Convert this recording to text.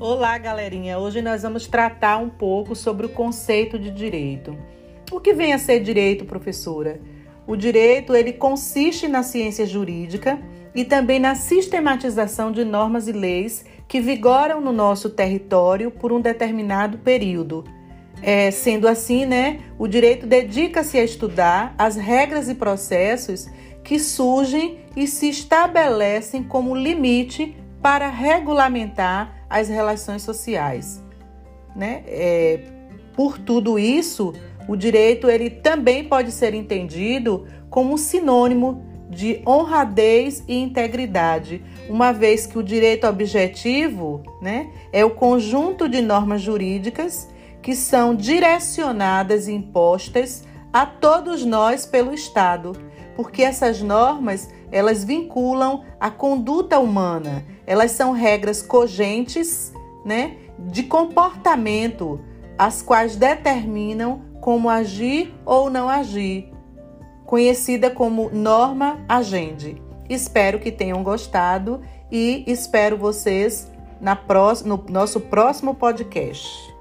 Olá, galerinha. Hoje nós vamos tratar um pouco sobre o conceito de direito. O que vem a ser direito, professora? O direito, ele consiste na ciência jurídica e também na sistematização de normas e leis que vigoram no nosso território por um determinado período. É, sendo assim, né, o direito dedica-se a estudar as regras e processos que surgem e se estabelecem como limite para regulamentar as relações sociais. Né? É, por tudo isso, o direito ele também pode ser entendido como sinônimo de honradez e integridade, uma vez que o direito objetivo né, é o conjunto de normas jurídicas que são direcionadas e impostas a todos nós pelo Estado, porque essas normas elas vinculam a conduta humana, elas são regras cogentes, né, de comportamento, as quais determinam como agir ou não agir, conhecida como norma agende. Espero que tenham gostado e espero vocês na no nosso próximo podcast.